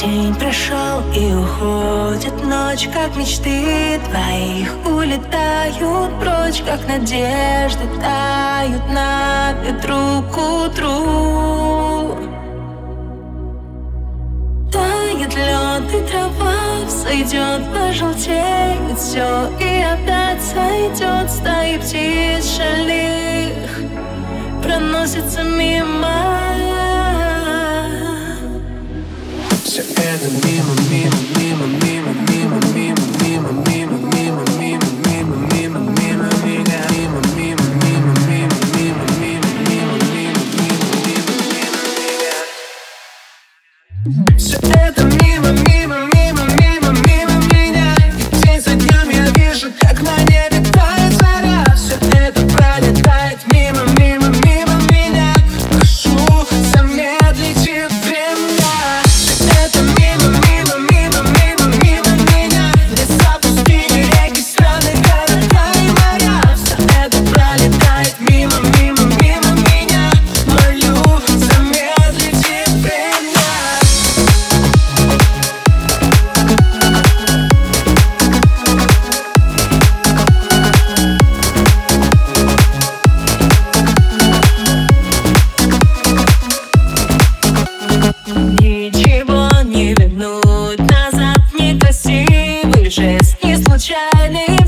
День прошел и уходит ночь, как мечты твоих улетают прочь, как надежды тают на ветру к утру. Тает лед и трава взойдет, пожелтеет все и опять сойдет стаи птиц шалих. Проносится мимо So add the meme, me, жест не случайный